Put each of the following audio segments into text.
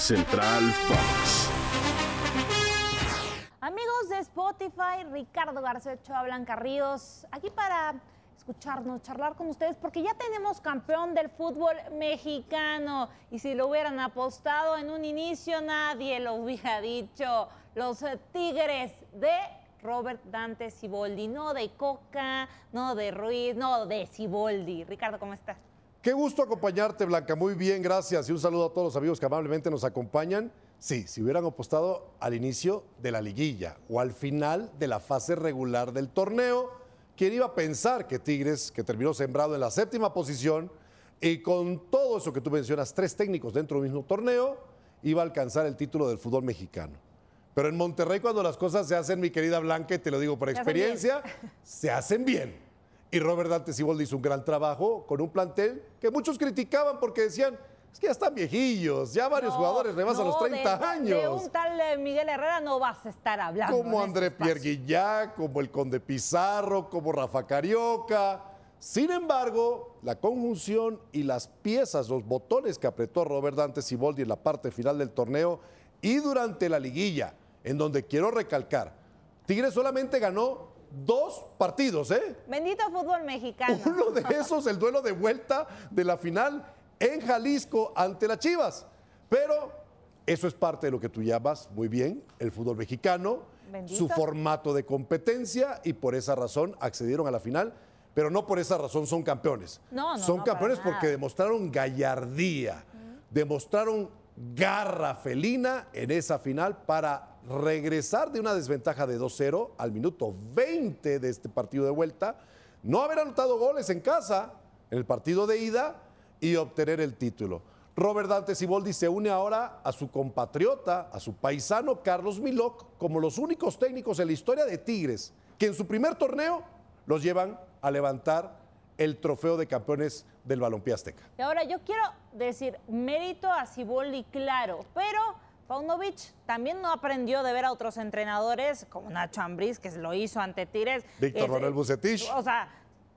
Central Fox. Amigos de Spotify, Ricardo García Ochoa Blanca Ríos, aquí para escucharnos, charlar con ustedes, porque ya tenemos campeón del fútbol mexicano. Y si lo hubieran apostado en un inicio, nadie lo hubiera dicho. Los Tigres de Robert Dante Ciboldi, no de Coca, no de Ruiz, no de Ciboldi. Ricardo, ¿cómo estás? Qué gusto acompañarte, Blanca. Muy bien, gracias. Y un saludo a todos los amigos que amablemente nos acompañan. Sí, si hubieran apostado al inicio de la liguilla o al final de la fase regular del torneo, ¿quién iba a pensar que Tigres, que terminó sembrado en la séptima posición y con todo eso que tú mencionas, tres técnicos dentro del mismo torneo, iba a alcanzar el título del fútbol mexicano? Pero en Monterrey cuando las cosas se hacen, mi querida Blanca, y te lo digo por hacen experiencia, se hacen bien. Y Robert Dante Siboldi hizo un gran trabajo con un plantel que muchos criticaban porque decían, es que ya están viejillos, ya varios No, jugadores rebasan los no, 30 de- años. De un tal eh, Miguel Herrera no vas a estar hablando. como en André este Pierre. Guillá, como el Conde Pizarro, como Rafa Carioca. Sin embargo, la conjunción y las piezas, los botones que apretó Robert Dante Siboldi en la parte final del torneo y durante la liguilla, en donde quiero recalcar, Tigres solamente ganó dos partidos, ¿eh? Bendito fútbol mexicano. Uno de esos, el duelo de vuelta de la final en Jalisco ante las Chivas. Pero eso es parte de lo que tú llamas muy bien el fútbol mexicano, Bendito. su formato de competencia y por esa razón accedieron a la final. Pero no por esa razón son campeones. No, no, son no, campeones porque demostraron gallardía, demostraron garra felina en esa final para regresar de una desventaja de 2-0 al minuto 20 de este partido de vuelta, no haber anotado goles en casa en el partido de ida y obtener el título. Robert Dante Siboldi se une ahora a su compatriota, a su paisano Carlos Milok, como los únicos técnicos en la historia de Tigres que en su primer torneo los llevan a levantar el trofeo de campeones del balompié azteca. Y ahora yo quiero decir, mérito a Ciboldi, claro, pero Paunovic también no aprendió de ver a otros entrenadores como Nacho Ambriz, que lo hizo ante Tigres. Víctor Es- Manuel Bucetich. O sea,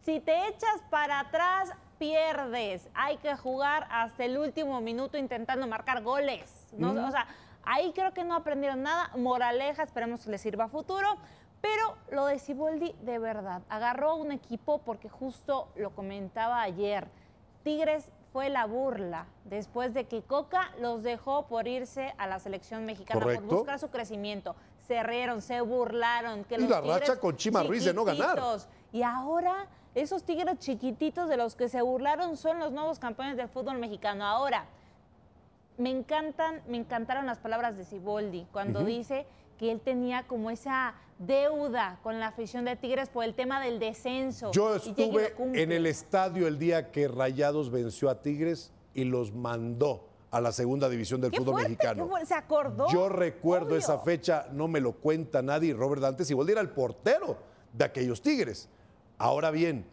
si te echas para atrás, pierdes. Hay que jugar hasta el último minuto intentando marcar goles. ¿no? O sea, ahí creo que no aprendieron nada. Moraleja, esperemos que les sirva a futuro. Pero lo de Ciboldi, de verdad, agarró un equipo porque justo lo comentaba ayer. Tigres fue la burla después de que Coca los dejó por irse a la selección mexicana Correcto. por buscar su crecimiento. Se rieron, se burlaron. Que Y los la racha Tigres con Chima Ruiz de no ganar. Y ahora esos tigres chiquititos de los que se burlaron son los nuevos campeones del fútbol mexicano. Ahora, me encantan, me encantaron las palabras de Siboldi cuando dice que él tenía como esa deuda con la afición de Tigres por el tema del descenso. Yo estuve en el estadio el día que Rayados venció a Tigres y los mandó a la segunda división del Qué fútbol fuerte, mexicano. qué se acordó. Yo recuerdo Obvio. esa fecha, no me lo cuenta nadie. Robert Dante Siboldi era el portero de aquellos Tigres. Ahora bien,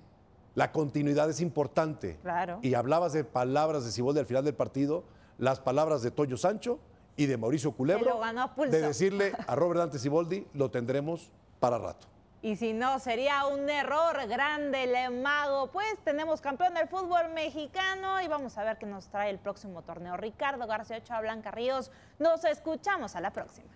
la continuidad es importante. Claro. Y hablabas de palabras de Siboldi al final del partido, las palabras de Toyo Sancho y de Mauricio Culebro, de decirle a Robert Dante Siboldi, lo tendremos para rato. Y si no, sería un error grande el mago. Pues tenemos campeón del fútbol mexicano y vamos a ver qué nos trae el próximo torneo. Ricardo García Ochoa Blanca Ríos. Nos escuchamos a la próxima.